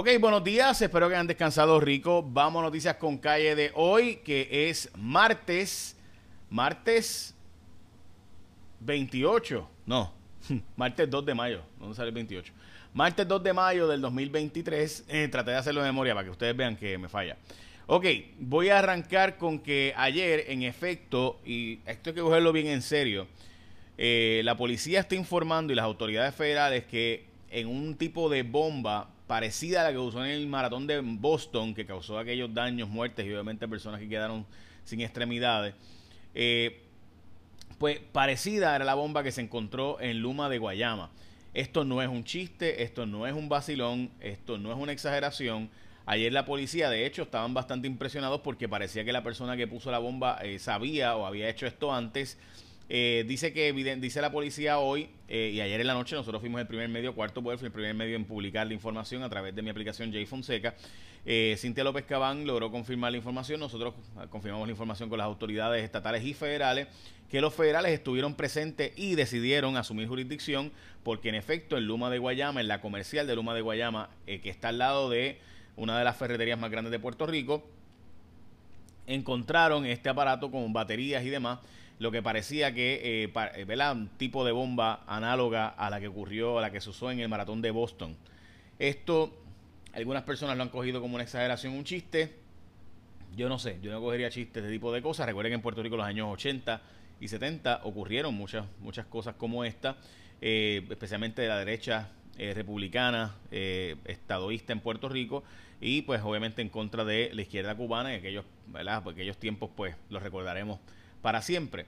Ok, buenos días, espero que hayan descansado rico. Vamos a noticias con calle de hoy, que es martes, martes 28, no, martes 2 de mayo, ¿dónde sale el 28? Martes 2 de mayo del 2023, eh, traté de hacerlo de memoria para que ustedes vean que me falla. Ok, voy a arrancar con que ayer, en efecto, y esto hay que cogerlo bien en serio, eh, la policía está informando y las autoridades federales que en un tipo de bomba parecida a la que usó en el maratón de Boston, que causó aquellos daños, muertes y obviamente personas que quedaron sin extremidades, eh, pues parecida era la bomba que se encontró en Luma de Guayama. Esto no es un chiste, esto no es un vacilón, esto no es una exageración. Ayer la policía, de hecho, estaban bastante impresionados porque parecía que la persona que puso la bomba eh, sabía o había hecho esto antes eh, dice que dice la policía hoy eh, y ayer en la noche nosotros fuimos el primer medio, cuarto poder, fue el primer medio en publicar la información a través de mi aplicación J Fonseca. Eh, Cintia López Cabán logró confirmar la información. Nosotros ah, confirmamos la información con las autoridades estatales y federales, que los federales estuvieron presentes y decidieron asumir jurisdicción, porque en efecto en Luma de Guayama, en la comercial de Luma de Guayama, que está al lado de una de las ferreterías más grandes de Puerto Rico, encontraron este aparato con baterías y demás lo que parecía que, eh, eh Un tipo de bomba análoga a la que ocurrió, a la que se usó en el maratón de Boston. Esto, algunas personas lo han cogido como una exageración, un chiste. Yo no sé, yo no cogería chistes de tipo de cosas. Recuerden que en Puerto Rico los años 80 y 70 ocurrieron muchas, muchas cosas como esta, eh, especialmente de la derecha eh, republicana, estadoísta en Puerto Rico y pues obviamente en contra de la izquierda cubana en aquellos, ¿verdad? aquellos tiempos pues los recordaremos para siempre.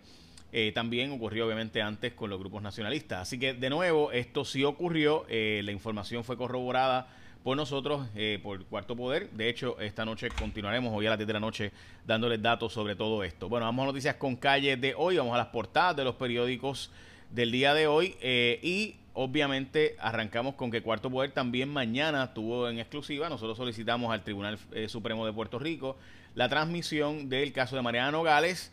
Eh, también ocurrió obviamente antes con los grupos nacionalistas. Así que de nuevo, esto sí ocurrió, eh, la información fue corroborada por nosotros, eh, por Cuarto Poder. De hecho, esta noche continuaremos, hoy a las 10 de la noche, dándoles datos sobre todo esto. Bueno, vamos a noticias con calle de hoy, vamos a las portadas de los periódicos del día de hoy y obviamente arrancamos con que Cuarto Poder también mañana tuvo en exclusiva, nosotros solicitamos al Tribunal Supremo de Puerto Rico la transmisión del caso de Mariano Nogales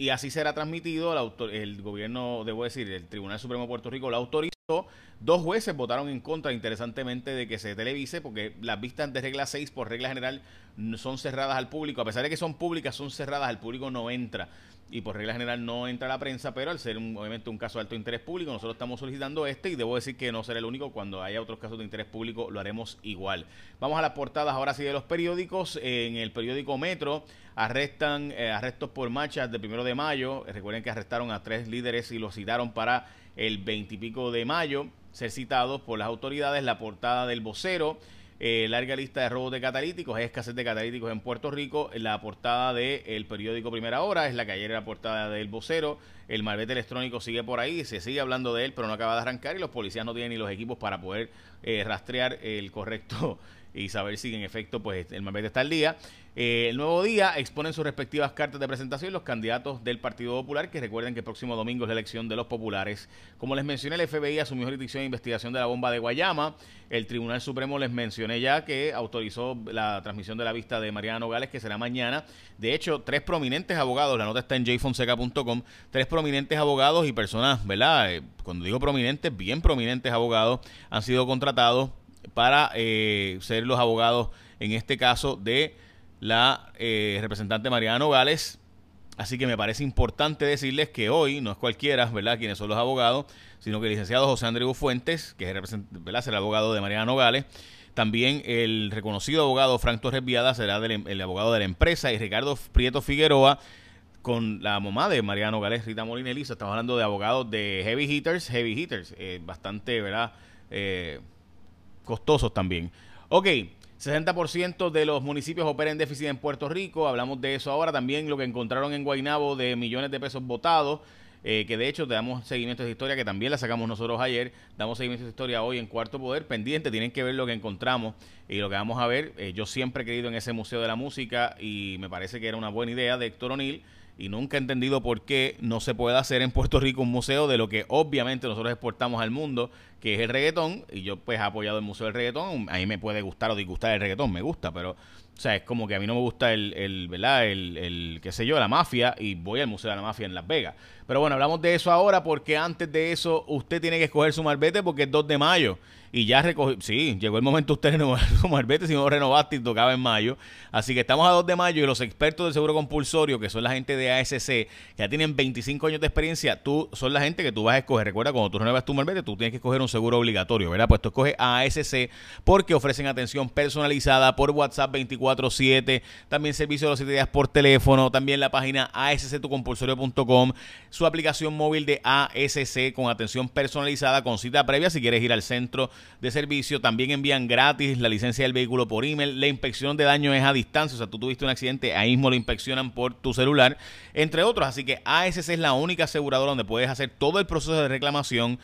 y así será transmitido. El, el gobierno, debo decir, el Tribunal Supremo de Puerto Rico lo autorizó. Dos jueces votaron en contra, interesantemente, de que se televise, porque las vistas de regla 6, por regla general, son cerradas al público. A pesar de que son públicas, son cerradas, al público no entra y por regla general no entra la prensa, pero al ser obviamente un caso de alto interés público, nosotros estamos solicitando este y debo decir que no será el único, cuando haya otros casos de interés público lo haremos igual. Vamos a las portadas ahora sí de los periódicos. En el periódico Metro arrestan eh, arrestos por marchas de primero de mayo. Recuerden que arrestaron a tres líderes y los citaron para el veintipico de mayo, ser citados por las autoridades. La portada del vocero eh, larga lista de robos de catalíticos, hay escasez de catalíticos en Puerto Rico. La portada del periódico Primera Hora es la que ayer era portada del vocero. El malvete electrónico sigue por ahí, se sigue hablando de él, pero no acaba de arrancar y los policías no tienen ni los equipos para poder eh, rastrear el correcto y saber si en efecto pues el malvete está al día. Eh, el nuevo día exponen sus respectivas cartas de presentación los candidatos del Partido Popular, que recuerden que el próximo domingo es la elección de los populares. Como les mencioné, el FBI asumió jurisdicción de investigación de la bomba de Guayama. El Tribunal Supremo les mencioné ya que autorizó la transmisión de la vista de Mariana Nogales, que será mañana. De hecho, tres prominentes abogados, la nota está en jfonseca.com, tres prominentes abogados y personas, ¿verdad? Eh, cuando digo prominentes, bien prominentes abogados, han sido contratados para eh, ser los abogados, en este caso, de la eh, representante Mariana Nogales. Así que me parece importante decirles que hoy no es cualquiera, ¿verdad?, quienes son los abogados, sino que el licenciado José Andrés Fuentes, que es el, abogado de Mariana Nogales, también el reconocido abogado Frank Torres Viada será em, el abogado de la empresa y Ricardo Prieto Figueroa con la mamá de Mariano Nogales, Rita Molina Elisa. Estamos hablando de abogados de heavy hitters, heavy hitters, eh, bastante, ¿verdad?, eh, costosos también. Ok, 60% de los municipios operan en déficit en Puerto Rico, hablamos de eso ahora, también lo que encontraron en Guaynabo de millones de pesos votados, eh, que de hecho te damos seguimiento a esa historia, que también la sacamos nosotros ayer, damos seguimiento a esa historia hoy en Cuarto Poder, pendiente, tienen que ver lo que encontramos y lo que vamos a ver, eh, yo siempre he creído en ese Museo de la Música y me parece que era una buena idea de Héctor O'Neill, y nunca he entendido por qué no se puede hacer en Puerto Rico un museo de lo que obviamente nosotros exportamos al mundo, que es el reggaetón, y yo pues he apoyado el Museo del Reggaetón, a me puede gustar o disgustar el reggaetón, me gusta, pero o sea, es como que a mí no me gusta el, el ¿verdad? El, el, qué sé yo, la mafia y voy al Museo de la Mafia en Las Vegas. Pero bueno, hablamos de eso ahora porque antes de eso usted tiene que escoger su marbete porque es 2 de mayo y ya recogió, sí, llegó el momento usted renovar su marbete, si no renovaste y tocaba en mayo. Así que estamos a 2 de mayo y los expertos del seguro compulsorio, que son la gente de ASC, que ya tienen 25 años de experiencia, tú son la gente que tú vas a escoger. Recuerda, cuando tú renuevas tu marbete, tú tienes que escoger un seguro obligatorio, ¿verdad? Pues tú escoges ASC porque ofrecen atención personalizada por WhatsApp 24/7, también servicio de los 7 días por teléfono, también la página asctucompulsorio.com, su aplicación móvil de ASC con atención personalizada con cita previa si quieres ir al centro de servicio. También envían gratis la licencia del vehículo por email. La inspección de daño es a distancia, o sea, tú tuviste un accidente, ahí mismo lo inspeccionan por tu celular, entre otros. Así que ASC es la única aseguradora donde puedes hacer todo el proceso de reclamación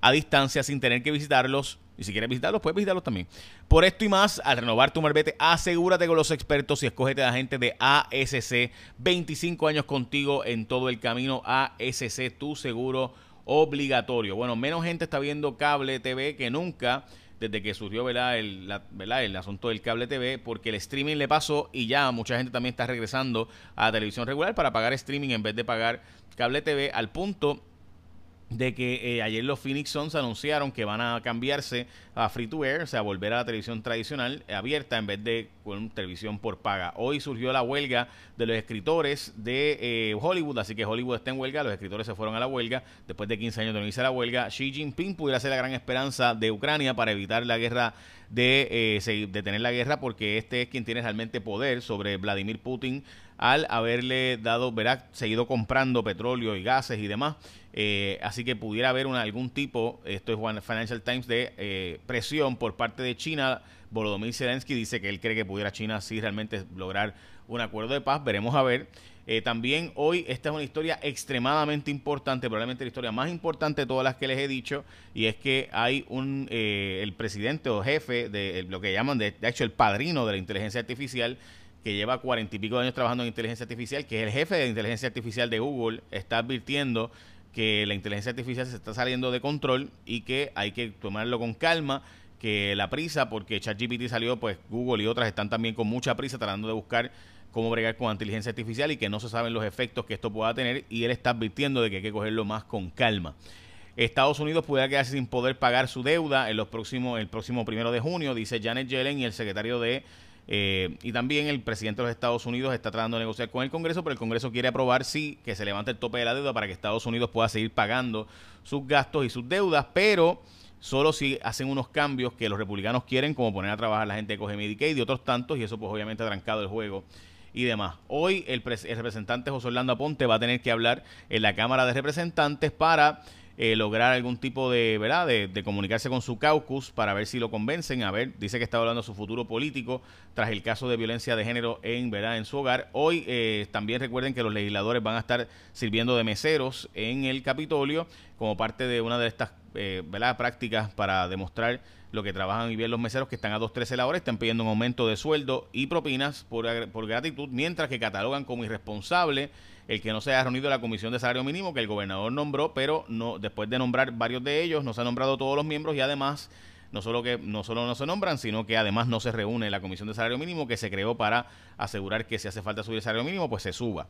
a distancia sin tener que visitarlos. Y si quieres visitarlos, puedes visitarlos también. Por esto y más, al renovar tu marbete, asegúrate con los expertos y escógete a la gente de ASC. 25 años contigo en todo el camino. ASC, tu seguro obligatorio. Bueno, menos gente está viendo cable TV que nunca desde que surgió. El, el asunto del cable TV, porque el streaming le pasó y ya mucha gente también está regresando a la televisión regular para pagar streaming en vez de pagar cable TV, al punto de que eh, ayer los Phoenix Suns anunciaron que van a cambiarse a free to air, o sea, volver a la televisión tradicional eh, abierta en vez de con televisión por paga. Hoy surgió la huelga de los escritores de eh, Hollywood, así que Hollywood está en huelga, los escritores se fueron a la huelga después de 15 años de no irse a la huelga. Xi Jinping pudiera ser la gran esperanza de Ucrania para evitar la guerra de detener la guerra porque este es quien tiene realmente poder sobre Vladimir Putin al haberle dado, verá, seguido comprando petróleo y gases y demás. Eh, así que pudiera haber algún tipo, esto es Financial Times, de eh, presión por parte de China. Volodymyr Zelensky dice que él cree que pudiera China sí realmente lograr un acuerdo de paz. Veremos a ver. Eh, también hoy esta es una historia extremadamente importante, probablemente la historia más importante de todas las que les he dicho, y es que hay un el presidente o jefe de lo que llaman de, de hecho el padrino de la inteligencia artificial que lleva cuarenta y pico de años trabajando en inteligencia artificial, que es el jefe de inteligencia artificial de Google, está advirtiendo que la inteligencia artificial se está saliendo de control y que hay que tomarlo con calma, que la prisa, porque ChatGPT salió, pues Google y otras están también con mucha prisa tratando de buscar cómo bregar con inteligencia artificial y que no se saben los efectos que esto pueda tener y él está advirtiendo de que hay que cogerlo más con calma. Estados Unidos pudiera quedarse sin poder pagar su deuda en los próximos, el próximo primero de junio, dice Janet Yellen y el secretario de eh, y también el presidente de los Estados Unidos está tratando de negociar con el Congreso, pero el Congreso quiere aprobar sí que se levante el tope de la deuda para que Estados Unidos pueda seguir pagando sus gastos y sus deudas, pero solo si hacen unos cambios que los republicanos quieren, como poner a trabajar a la gente de Coge Medicaid y otros tantos, y eso pues obviamente ha trancado el juego y demás. Hoy el, el representante José Orlando Aponte va a tener que hablar en la Cámara de Representantes para eh, lograr algún tipo de, ¿verdad? De, comunicarse con su caucus para ver si lo convencen. A ver, dice que está hablando de su futuro político tras el caso de violencia de género en, ¿verdad? en su hogar. Hoy eh, también recuerden que los legisladores van a estar sirviendo de meseros en el Capitolio como parte de una de estas eh, ¿verdad? prácticas para demostrar lo que trabajan y bien los meseros que están a 2.13 la hora, están pidiendo un aumento de sueldo y propinas por, por gratitud, mientras que catalogan como irresponsable el que no se haya reunido la comisión de salario mínimo que el gobernador nombró, pero no después de nombrar varios de ellos, no se han nombrado todos los miembros y además no solo que no solo no se nombran, sino que además no se reúne la comisión de salario mínimo que se creó para asegurar que si hace falta subir el salario mínimo, pues se suba.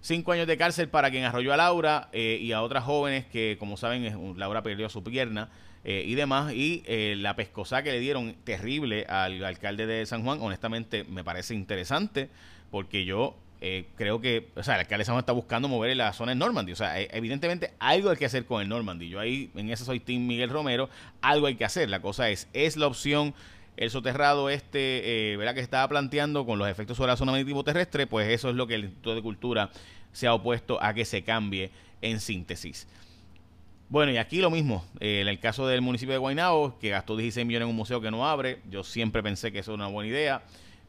Cinco años de cárcel para quien arrolló a Laura eh, y a otras jóvenes que, como saben, Laura perdió su pierna eh, y demás. Y eh, la pescosa que le dieron terrible al alcalde de San Juan, honestamente me parece interesante porque yo eh, creo que, o sea, el alcalde está buscando mover la zona en Normandy. O sea, eh, evidentemente algo hay que hacer con el Normandy. Yo ahí, en eso soy Team Miguel Romero, algo hay que hacer. La cosa es, es la opción el soterrado este, eh, ¿verdad? Que estaba planteando con los efectos sobre la zona marítimo terrestre, pues eso es lo que el Instituto de Cultura se ha opuesto a que se cambie en síntesis. Bueno, y aquí lo mismo, eh, en el caso del municipio de Guaynabo, que gastó 16 millones en un museo que no abre, yo siempre pensé que eso era una buena idea,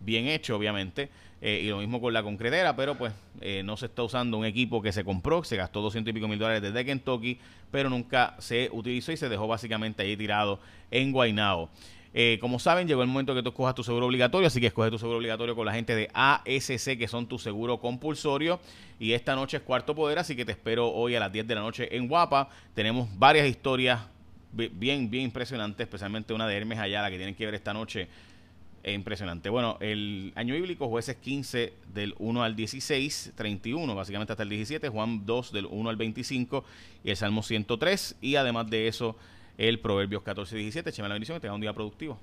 bien hecho obviamente, eh, y lo mismo con la concretera, pero pues eh, no se está usando un equipo que se compró, se gastó 200 y pico mil dólares desde Kentucky, pero nunca se utilizó y se dejó básicamente ahí tirado en Guaynao. Eh, como saben, llegó el momento que tú escojas tu seguro obligatorio, así que escoge tu seguro obligatorio con la gente de ASC, que son tu seguro compulsorio. Y esta noche es cuarto poder, así que te espero hoy a las 10 de la noche en Guapa. Tenemos varias historias bien, bien impresionante, especialmente una de Hermes allá, la que tienen que ver esta noche. Impresionante. Bueno, el año bíblico, jueces 15 del 1 al 16, 31, básicamente hasta el 17, Juan 2 del 1 al 25 y el Salmo 103. Y además de eso, el Proverbios 14 y 17. Echeme la bendición, que tenga un día productivo.